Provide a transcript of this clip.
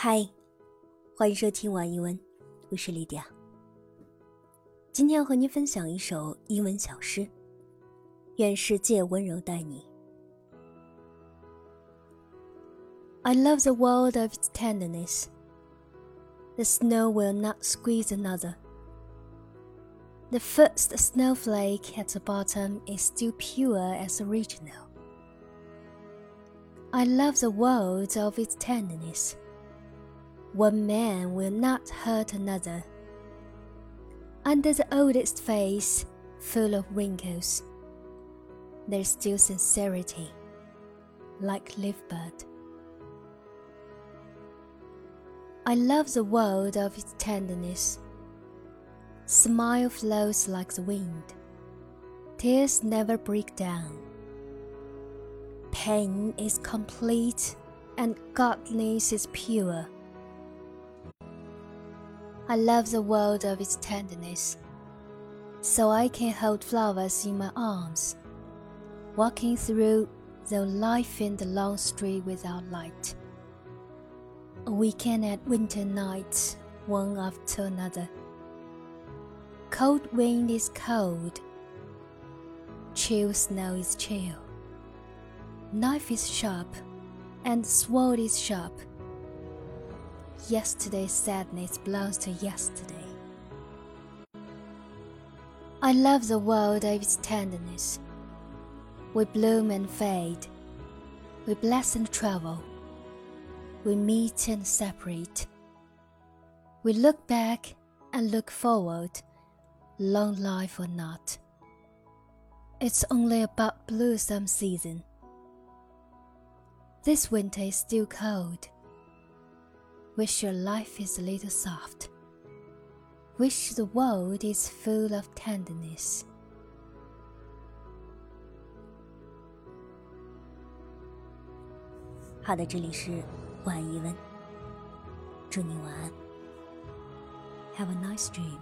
嗨，欢迎收听晚一文，我是莉迪亚。今天要和您分享一首英文小诗，《愿世界温柔待你》。I love the world of its tenderness. The snow will not squeeze another. The first snowflake at the bottom is still pure as original. I love the world of its tenderness. One man will not hurt another. Under the oldest face, full of wrinkles, there's still sincerity, like bud. I love the world of its tenderness. Smile flows like the wind. Tears never break down. Pain is complete and godliness is pure. I love the world of its tenderness, so I can hold flowers in my arms, walking through the life in the long street without light. A weekend at winter nights, one after another. Cold wind is cold, chill snow is chill. Knife is sharp, and sword is sharp. Yesterday's sadness belongs to yesterday. I love the world of its tenderness. We bloom and fade. We bless and travel. We meet and separate. We look back and look forward, long life or not. It's only about blue some season. This winter is still cold. Wish your life is a little soft. Wish the world is full of tenderness. 好的，这里是晚一文，祝你晚安。Have a nice dream.